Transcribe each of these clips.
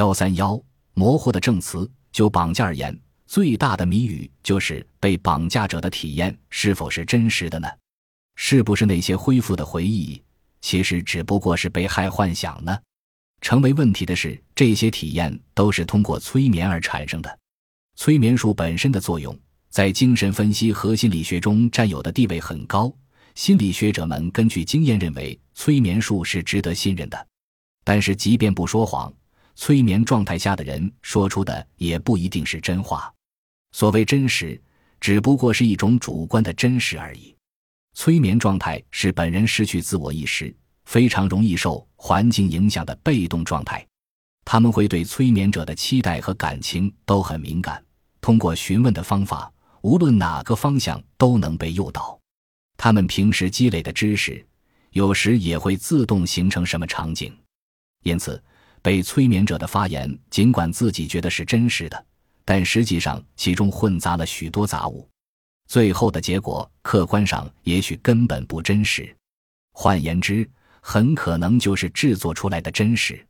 幺三幺模糊的证词，就绑架而言，最大的谜语就是被绑架者的体验是否是真实的呢？是不是那些恢复的回忆，其实只不过是被害幻想呢？成为问题的是，这些体验都是通过催眠而产生的。催眠术本身的作用，在精神分析和心理学中占有的地位很高。心理学者们根据经验认为，催眠术是值得信任的。但是，即便不说谎，催眠状态下的人说出的也不一定是真话。所谓真实，只不过是一种主观的真实而已。催眠状态是本人失去自我意识。非常容易受环境影响的被动状态，他们会对催眠者的期待和感情都很敏感。通过询问的方法，无论哪个方向都能被诱导。他们平时积累的知识，有时也会自动形成什么场景。因此，被催眠者的发言，尽管自己觉得是真实的，但实际上其中混杂了许多杂物。最后的结果，客观上也许根本不真实。换言之，很可能就是制作出来的真实。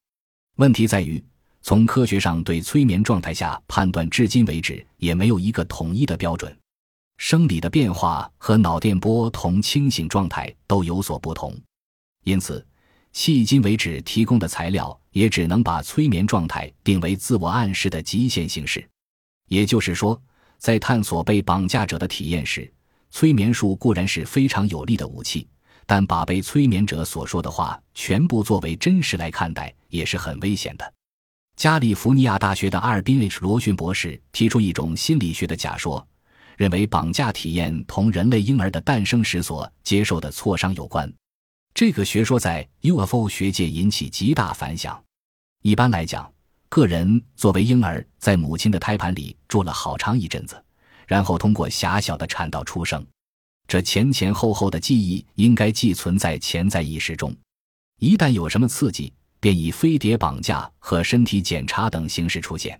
问题在于，从科学上对催眠状态下判断，至今为止也没有一个统一的标准。生理的变化和脑电波同清醒状态都有所不同，因此，迄今为止提供的材料也只能把催眠状态定为自我暗示的极限形式。也就是说，在探索被绑架者的体验时，催眠术固然是非常有力的武器。但把被催眠者所说的话全部作为真实来看待，也是很危险的。加利福尼亚大学的阿尔宾 ·H· 罗逊博士提出一种心理学的假说，认为绑架体验同人类婴儿的诞生时所接受的挫伤有关。这个学说在 UFO 学界引起极大反响。一般来讲，个人作为婴儿在母亲的胎盘里住了好长一阵子，然后通过狭小的产道出生。这前前后后的记忆应该寄存在潜在意识中，一旦有什么刺激，便以飞碟绑架和身体检查等形式出现。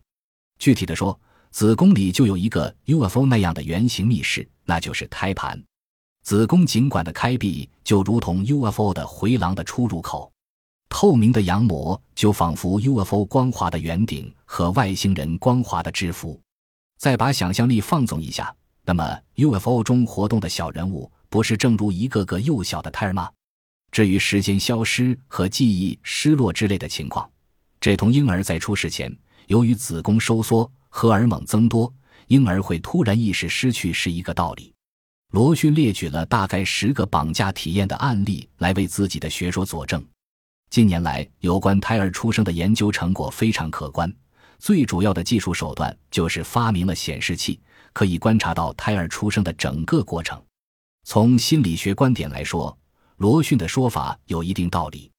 具体的说，子宫里就有一个 UFO 那样的圆形密室，那就是胎盘。子宫颈管的开闭就如同 UFO 的回廊的出入口，透明的羊膜就仿佛 UFO 光滑的圆顶和外星人光滑的制服。再把想象力放纵一下。那么，UFO 中活动的小人物不是正如一个个幼小的胎儿吗？至于时间消失和记忆失落之类的情况，这同婴儿在出世前，由于子宫收缩、荷尔蒙增多，婴儿会突然意识失去是一个道理。罗逊列举了大概十个绑架体验的案例来为自己的学说佐证。近年来，有关胎儿出生的研究成果非常可观，最主要的技术手段就是发明了显示器。可以观察到胎儿出生的整个过程。从心理学观点来说，罗逊的说法有一定道理。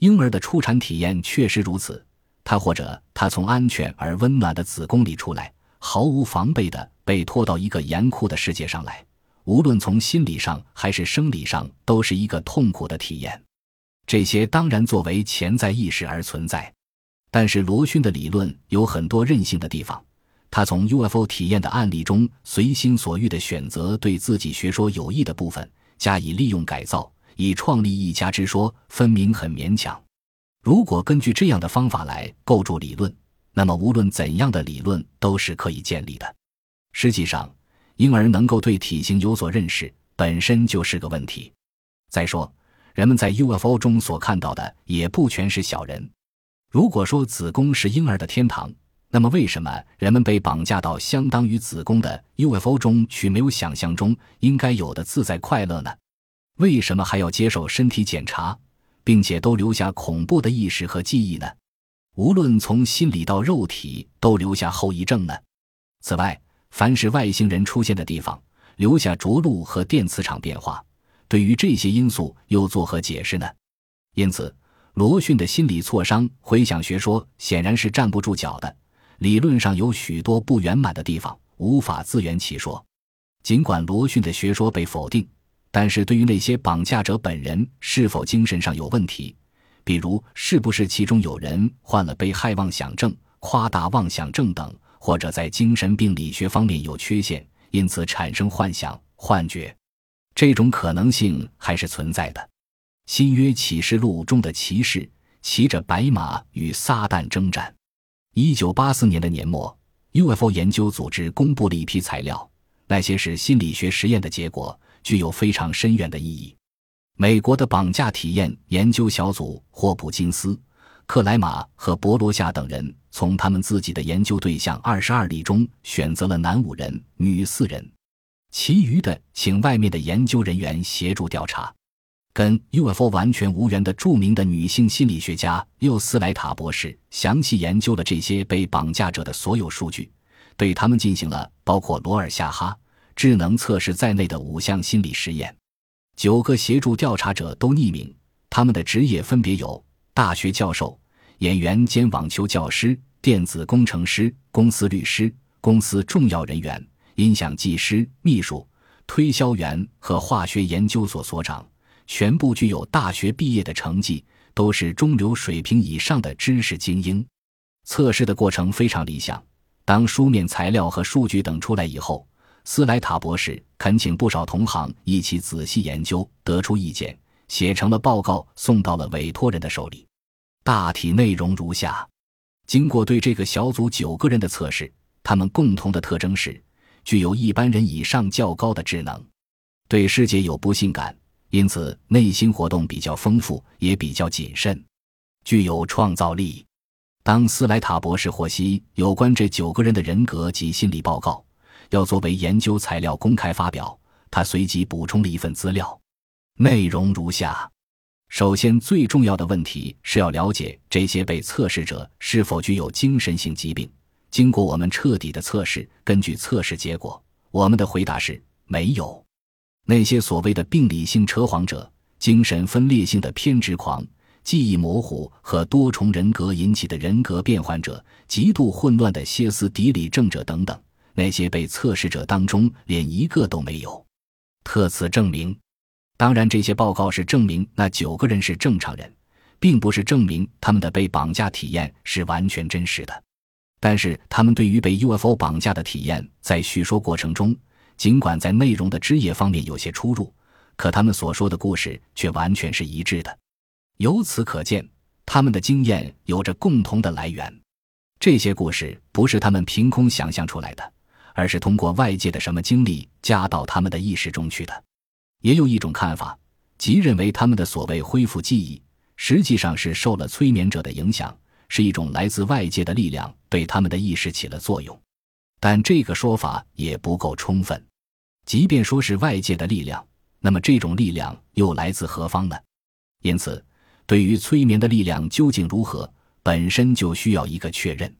婴儿的出产体验确实如此，他或者他从安全而温暖的子宫里出来，毫无防备地被拖到一个严酷的世界上来，无论从心理上还是生理上，都是一个痛苦的体验。这些当然作为潜在意识而存在，但是罗逊的理论有很多任性的地方。他从 UFO 体验的案例中随心所欲地选择对自己学说有益的部分加以利用改造，以创立一家之说，分明很勉强。如果根据这样的方法来构筑理论，那么无论怎样的理论都是可以建立的。实际上，婴儿能够对体型有所认识，本身就是个问题。再说，人们在 UFO 中所看到的也不全是小人。如果说子宫是婴儿的天堂，那么，为什么人们被绑架到相当于子宫的 UFO 中去，没有想象中应该有的自在快乐呢？为什么还要接受身体检查，并且都留下恐怖的意识和记忆呢？无论从心理到肉体，都留下后遗症呢？此外，凡是外星人出现的地方，留下着陆和电磁场变化，对于这些因素又作何解释呢？因此，罗逊的心理挫伤回想学说显然是站不住脚的。理论上有许多不圆满的地方，无法自圆其说。尽管罗逊的学说被否定，但是对于那些绑架者本人是否精神上有问题，比如是不是其中有人患了被害妄想症、夸大妄想症等，或者在精神病理学方面有缺陷，因此产生幻想、幻觉，这种可能性还是存在的。新约启示录中的骑士骑着白马与撒旦征战。一九八四年的年末，UFO 研究组织公布了一批材料，那些是心理学实验的结果，具有非常深远的意义。美国的绑架体验研究小组霍普金斯、克莱马和博罗夏等人，从他们自己的研究对象二十二例中选择了男五人、女四人，其余的请外面的研究人员协助调查。跟 UFO 完全无缘的著名的女性心理学家又斯莱塔博士详细研究了这些被绑架者的所有数据，对他们进行了包括罗尔夏哈智能测试在内的五项心理实验。九个协助调查者都匿名，他们的职业分别有大学教授、演员兼网球教师、电子工程师、公司律师、公司重要人员、音响技师、秘书、推销员和化学研究所所长。全部具有大学毕业的成绩，都是中流水平以上的知识精英。测试的过程非常理想。当书面材料和数据等出来以后，斯莱塔博士恳请不少同行一起仔细研究，得出意见，写成了报告，送到了委托人的手里。大体内容如下：经过对这个小组九个人的测试，他们共同的特征是具有一般人以上较高的智能，对世界有不信感。因此，内心活动比较丰富，也比较谨慎，具有创造力。当斯莱塔博士获悉有关这九个人的人格及心理报告要作为研究材料公开发表，他随即补充了一份资料，内容如下：首先，最重要的问题是要了解这些被测试者是否具有精神性疾病。经过我们彻底的测试，根据测试结果，我们的回答是没有。那些所谓的病理性扯谎者、精神分裂性的偏执狂、记忆模糊和多重人格引起的人格变换者、极度混乱的歇斯底里症者等等，那些被测试者当中连一个都没有。特此证明，当然这些报告是证明那九个人是正常人，并不是证明他们的被绑架体验是完全真实的。但是他们对于被 UFO 绑架的体验，在叙说过程中。尽管在内容的枝叶方面有些出入，可他们所说的故事却完全是一致的。由此可见，他们的经验有着共同的来源。这些故事不是他们凭空想象出来的，而是通过外界的什么经历加到他们的意识中去的。也有一种看法，即认为他们的所谓恢复记忆，实际上是受了催眠者的影响，是一种来自外界的力量对他们的意识起了作用。但这个说法也不够充分。即便说是外界的力量，那么这种力量又来自何方呢？因此，对于催眠的力量究竟如何，本身就需要一个确认。